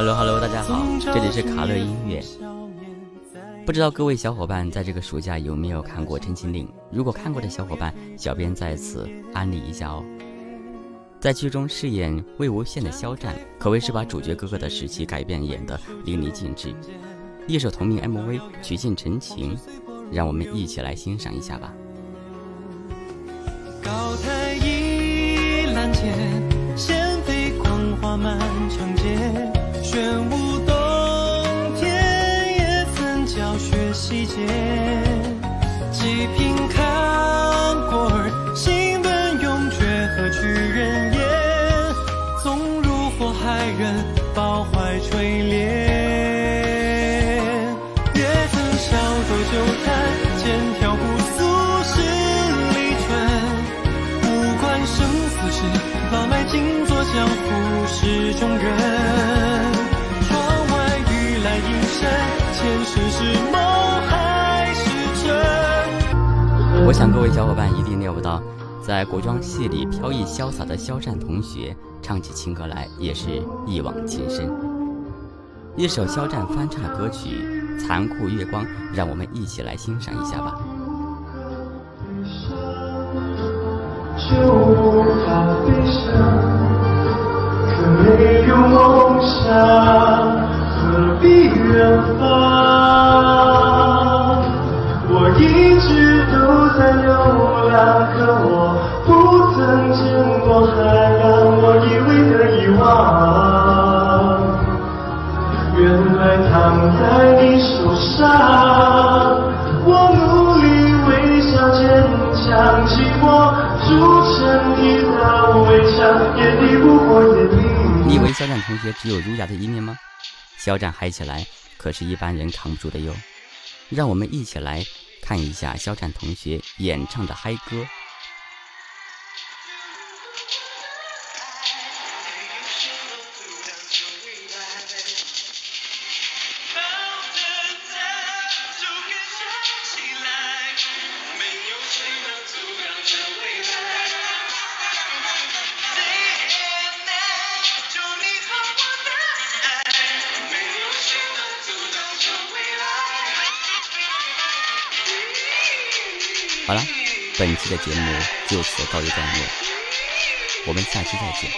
Hello Hello，大家好，这里是卡乐音乐。不知道各位小伙伴在这个暑假有没有看过《陈情令》？如果看过的小伙伴，小编在此安利一下哦。在剧中饰演魏无羡的肖战，可谓是把主角哥哥的时期改变演得淋漓尽致。一首同名 MV 曲尽陈情，让我们一起来欣赏一下吧。高台学习节，几品看过儿，心本永绝何去人言？纵入火海，人抱怀垂怜。也曾小酌酒坛，剑挑姑苏十里春。无关生死事，老迈静坐江湖事中人。窗外雨来阴山，前世是梦我想各位小伙伴一定料不到，在古装戏里飘逸潇洒的肖战同学，唱起情歌来也是一往情深。一首肖战翻唱的歌曲《残酷月光》，让我们一起来欣赏一下吧。何必远方？我一直都在流浪，可我不曾见过海洋，我以为的遗忘，原来躺在你手上。我努力微笑坚强，寂寞筑成一道围墙，眼里不过眼里。你以为肖战同学只有儒雅的一面吗？肖战嗨起来可是一般人扛不住的哟。让我们一起来看一下肖战同学演唱的嗨歌。好了，本期的节目就此告一段落，我们下期再见。